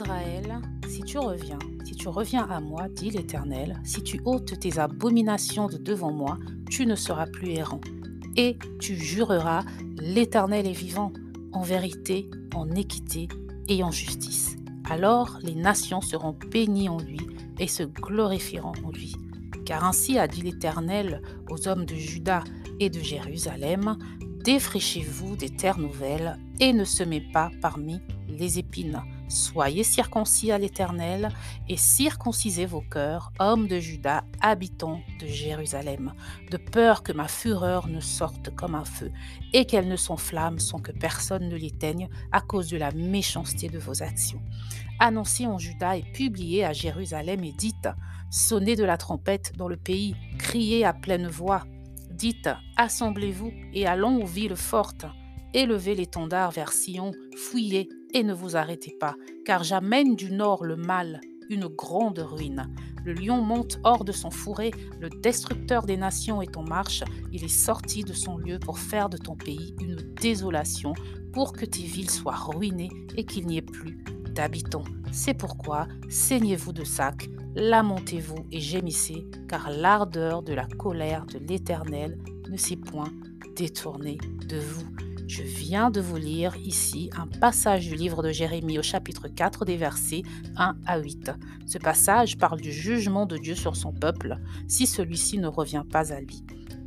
Israël, si tu reviens, si tu reviens à moi, dit l'Éternel, si tu ôtes tes abominations de devant moi, tu ne seras plus errant. Et tu jureras, l'Éternel est vivant, en vérité, en équité et en justice. Alors les nations seront bénies en lui et se glorifieront en lui. Car ainsi a dit l'Éternel aux hommes de Juda et de Jérusalem, défraîchez-vous des terres nouvelles et ne semez pas parmi les épines. Soyez circoncis à l'Éternel et circoncisez vos cœurs, hommes de Juda, habitants de Jérusalem, de peur que ma fureur ne sorte comme un feu et qu'elle ne s'enflamme sans que personne ne l'éteigne à cause de la méchanceté de vos actions. Annoncez en Juda et publiez à Jérusalem et dites Sonnez de la trompette dans le pays, criez à pleine voix. Dites Assemblez-vous et allons aux villes fortes. Élevez l'étendard vers Sion, fouillez et ne vous arrêtez pas, car j'amène du nord le mal, une grande ruine. Le lion monte hors de son fourré, le destructeur des nations est en marche, il est sorti de son lieu pour faire de ton pays une désolation, pour que tes villes soient ruinées et qu'il n'y ait plus d'habitants. C'est pourquoi saignez-vous de sac, lamentez-vous et gémissez, car l'ardeur de la colère de l'Éternel ne s'est point détournée de vous. Je viens de vous lire ici un passage du livre de Jérémie au chapitre 4 des versets 1 à 8. Ce passage parle du jugement de Dieu sur son peuple si celui-ci ne revient pas à lui.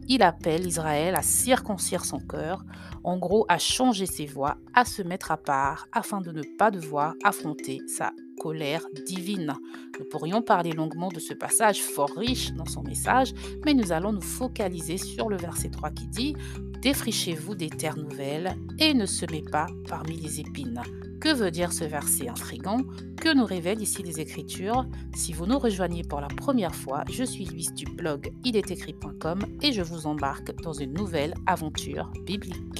Il appelle Israël à circoncire son cœur, en gros à changer ses voies, à se mettre à part afin de ne pas devoir affronter sa colère divine. Nous pourrions parler longuement de ce passage fort riche dans son message, mais nous allons nous focaliser sur le verset 3 qui dit Défrichez-vous des terres nouvelles et ne semez pas parmi les épines. Que veut dire ce verset intrigant? Que nous révèlent ici les Écritures? Si vous nous rejoignez pour la première fois, je suis Louise du blog ilestécrit.com et je vous embarque dans une nouvelle aventure biblique.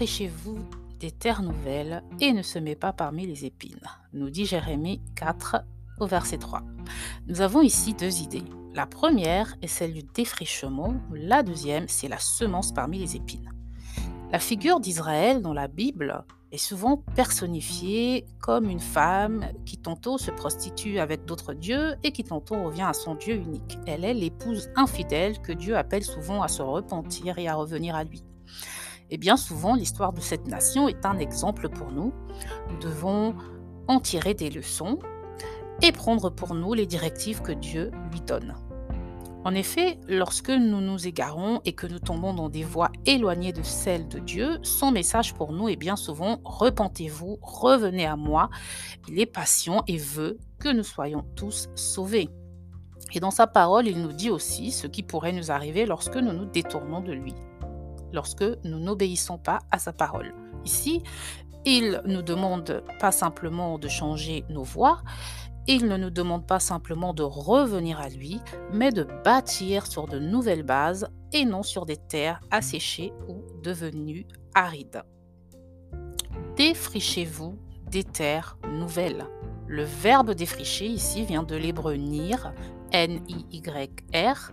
Défrichez-vous des terres nouvelles et ne semez pas parmi les épines, nous dit Jérémie 4 au verset 3. Nous avons ici deux idées. La première est celle du défrichement, la deuxième c'est la semence parmi les épines. La figure d'Israël dans la Bible est souvent personnifiée comme une femme qui tantôt se prostitue avec d'autres dieux et qui tantôt revient à son Dieu unique. Elle est l'épouse infidèle que Dieu appelle souvent à se repentir et à revenir à lui. Et bien souvent, l'histoire de cette nation est un exemple pour nous. Nous devons en tirer des leçons et prendre pour nous les directives que Dieu lui donne. En effet, lorsque nous nous égarons et que nous tombons dans des voies éloignées de celles de Dieu, son message pour nous est bien souvent Repentez-vous, revenez à moi. Il est patient et veut que nous soyons tous sauvés. Et dans sa parole, il nous dit aussi ce qui pourrait nous arriver lorsque nous nous détournons de lui lorsque nous n'obéissons pas à sa parole. Ici, il nous demande pas simplement de changer nos voies, il ne nous demande pas simplement de revenir à lui, mais de bâtir sur de nouvelles bases et non sur des terres asséchées ou devenues arides. Défrichez-vous des terres nouvelles. Le verbe défricher ici vient de l'hébreu nir, N-I-Y-R,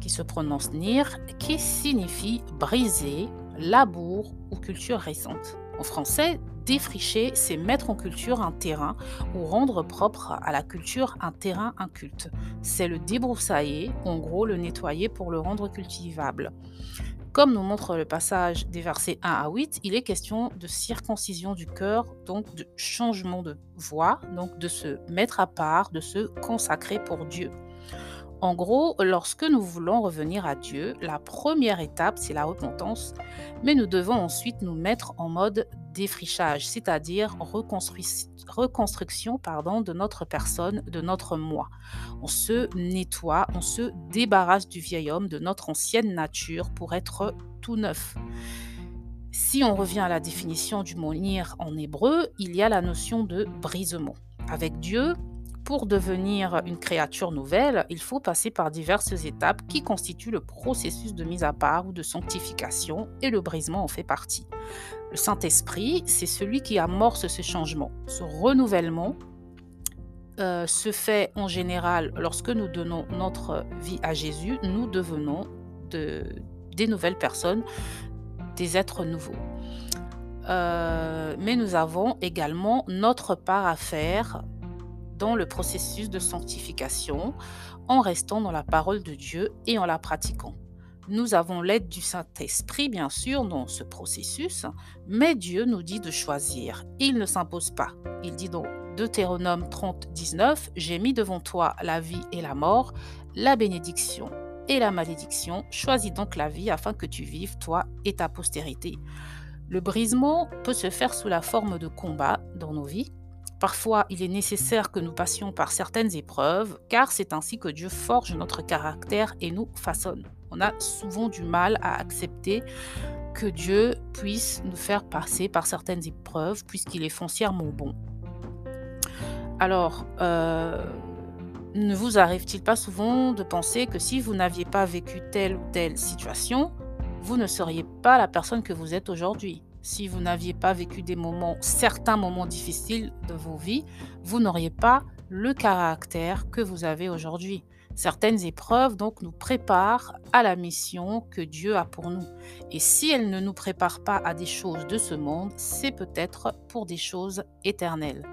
qui se prononce nir, qui signifie briser, labour ou culture récente. En français, défricher, c'est mettre en culture un terrain ou rendre propre à la culture un terrain inculte. C'est le débroussailler, en gros le nettoyer pour le rendre cultivable. Comme nous montre le passage des versets 1 à 8, il est question de circoncision du cœur, donc de changement de voie, donc de se mettre à part, de se consacrer pour Dieu. En gros, lorsque nous voulons revenir à Dieu, la première étape, c'est la repentance, mais nous devons ensuite nous mettre en mode défrichage, c'est-à-dire reconstruction pardon, de notre personne, de notre moi. On se nettoie, on se débarrasse du vieil homme, de notre ancienne nature pour être tout neuf. Si on revient à la définition du mot nir en hébreu, il y a la notion de brisement. Avec Dieu, pour devenir une créature nouvelle, il faut passer par diverses étapes qui constituent le processus de mise à part ou de sanctification et le brisement en fait partie. Le Saint-Esprit, c'est celui qui amorce ce changement, ce renouvellement euh, se fait en général lorsque nous donnons notre vie à Jésus, nous devenons des nouvelles personnes, des êtres nouveaux. Euh, mais nous avons également notre part à faire dans le processus de sanctification en restant dans la parole de Dieu et en la pratiquant. Nous avons l'aide du Saint-Esprit, bien sûr, dans ce processus, mais Dieu nous dit de choisir. Il ne s'impose pas. Il dit donc Deutéronome 30, 19, J'ai mis devant toi la vie et la mort, la bénédiction et la malédiction. Choisis donc la vie afin que tu vives, toi et ta postérité. Le brisement peut se faire sous la forme de combat dans nos vies. Parfois, il est nécessaire que nous passions par certaines épreuves, car c'est ainsi que Dieu forge notre caractère et nous façonne. On a souvent du mal à accepter que Dieu puisse nous faire passer par certaines épreuves, puisqu'il est foncièrement bon. Alors, euh, ne vous arrive-t-il pas souvent de penser que si vous n'aviez pas vécu telle ou telle situation, vous ne seriez pas la personne que vous êtes aujourd'hui? Si vous n'aviez pas vécu des moments, certains moments difficiles de vos vies, vous n'auriez pas le caractère que vous avez aujourd'hui. Certaines épreuves donc nous préparent à la mission que Dieu a pour nous. Et si elles ne nous préparent pas à des choses de ce monde, c'est peut-être pour des choses éternelles.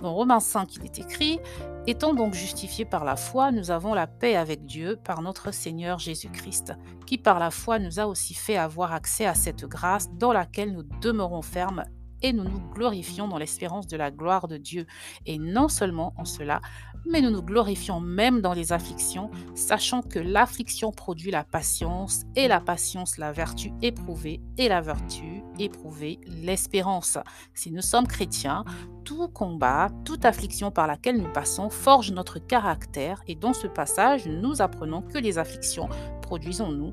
Dans Romains 5, il est écrit Étant donc justifiés par la foi, nous avons la paix avec Dieu par notre Seigneur Jésus-Christ, qui par la foi nous a aussi fait avoir accès à cette grâce dans laquelle nous demeurons fermes et nous nous glorifions dans l'espérance de la gloire de Dieu. Et non seulement en cela, mais nous nous glorifions même dans les afflictions, sachant que l'affliction produit la patience, et la patience la vertu éprouvée, et la vertu éprouvée l'espérance. Si nous sommes chrétiens, tout combat, toute affliction par laquelle nous passons forge notre caractère, et dans ce passage, nous apprenons que les afflictions produisent en nous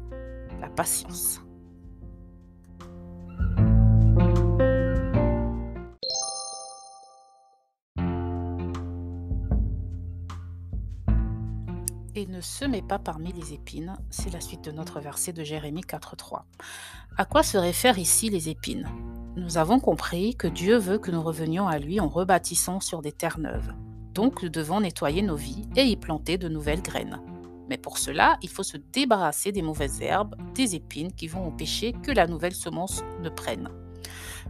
la patience. Et ne se met pas parmi les épines. C'est la suite de notre verset de Jérémie 4.3. À quoi se réfèrent ici les épines? Nous avons compris que Dieu veut que nous revenions à lui en rebâtissant sur des terres neuves. Donc nous devons nettoyer nos vies et y planter de nouvelles graines. Mais pour cela, il faut se débarrasser des mauvaises herbes, des épines qui vont empêcher que la nouvelle semence ne prenne.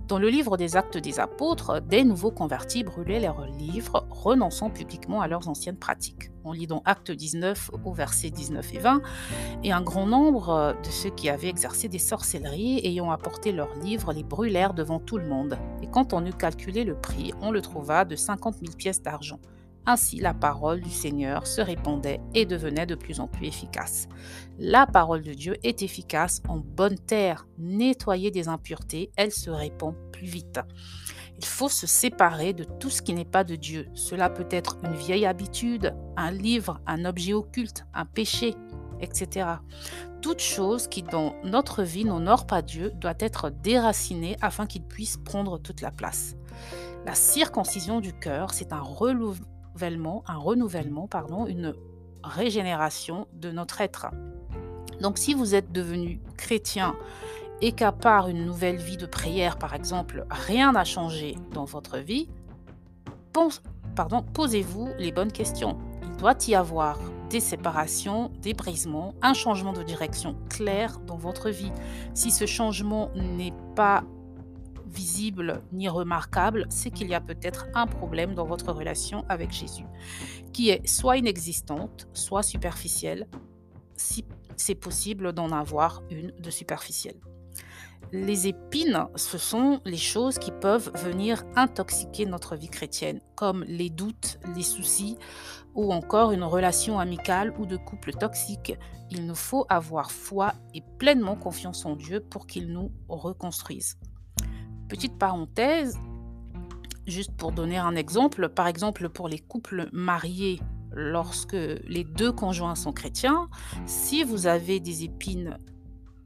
Dans le livre des Actes des Apôtres, des nouveaux convertis brûlaient leurs livres, renonçant publiquement à leurs anciennes pratiques. On lit dans Acte 19 au verset 19 et 20, et un grand nombre de ceux qui avaient exercé des sorcelleries ayant apporté leurs livres les brûlèrent devant tout le monde. Et quand on eut calculé le prix, on le trouva de 50 000 pièces d'argent. Ainsi, la parole du Seigneur se répandait et devenait de plus en plus efficace. La parole de Dieu est efficace en bonne terre. Nettoyée des impuretés, elle se répand plus vite. Il faut se séparer de tout ce qui n'est pas de Dieu. Cela peut être une vieille habitude, un livre, un objet occulte, un péché, etc. Toute chose qui dans notre vie n'honore pas Dieu doit être déracinée afin qu'il puisse prendre toute la place. La circoncision du cœur, c'est un un renouvellement, pardon, une régénération de notre être. Donc si vous êtes devenu chrétien et qu'à part une nouvelle vie de prière, par exemple, rien n'a changé dans votre vie, pardon, posez-vous les bonnes questions. Il doit y avoir des séparations, des brisements, un changement de direction clair dans votre vie. Si ce changement n'est pas visible ni remarquable, c'est qu'il y a peut-être un problème dans votre relation avec Jésus, qui est soit inexistante, soit superficielle, si c'est possible d'en avoir une de superficielle. Les épines, ce sont les choses qui peuvent venir intoxiquer notre vie chrétienne, comme les doutes, les soucis ou encore une relation amicale ou de couple toxique. Il nous faut avoir foi et pleinement confiance en Dieu pour qu'il nous reconstruise. Petite parenthèse, juste pour donner un exemple, par exemple pour les couples mariés, lorsque les deux conjoints sont chrétiens, si vous avez des épines,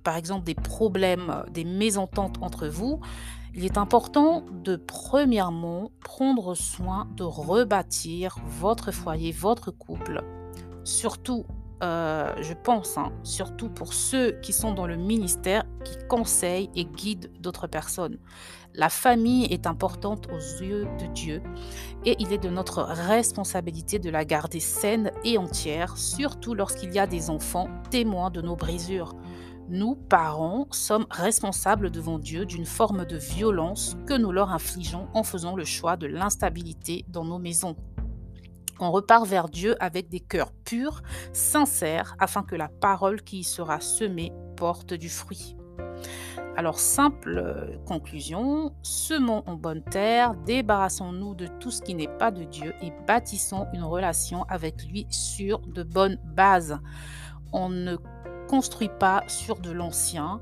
par exemple des problèmes, des mésententes entre vous, il est important de premièrement prendre soin de rebâtir votre foyer, votre couple, surtout euh, je pense, hein, surtout pour ceux qui sont dans le ministère, qui conseillent et guident d'autres personnes. La famille est importante aux yeux de Dieu et il est de notre responsabilité de la garder saine et entière, surtout lorsqu'il y a des enfants témoins de nos brisures. Nous, parents, sommes responsables devant Dieu d'une forme de violence que nous leur infligeons en faisant le choix de l'instabilité dans nos maisons. On repart vers Dieu avec des cœurs purs, sincères, afin que la parole qui y sera semée porte du fruit. Alors, simple euh, conclusion, semons en bonne terre, débarrassons-nous de tout ce qui n'est pas de Dieu et bâtissons une relation avec lui sur de bonnes bases. On ne construit pas sur de l'ancien,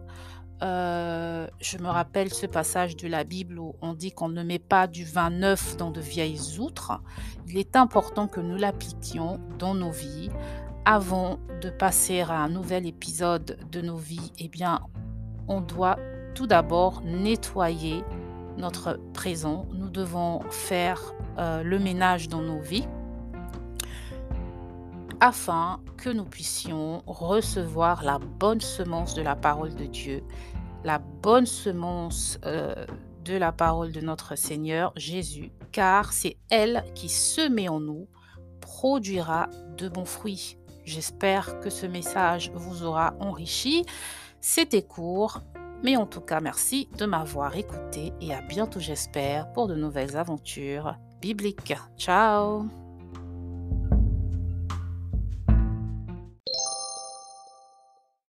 euh, je me rappelle ce passage de la Bible où on dit qu'on ne met pas du vin neuf dans de vieilles outres. Il est important que nous l'appliquions dans nos vies. Avant de passer à un nouvel épisode de nos vies, eh bien, on doit tout d'abord nettoyer notre présent. Nous devons faire euh, le ménage dans nos vies afin que nous puissions recevoir la bonne semence de la parole de Dieu, la bonne semence euh, de la parole de notre Seigneur Jésus, car c'est elle qui, semée en nous, produira de bons fruits. J'espère que ce message vous aura enrichi. C'était court, mais en tout cas, merci de m'avoir écouté et à bientôt, j'espère, pour de nouvelles aventures bibliques. Ciao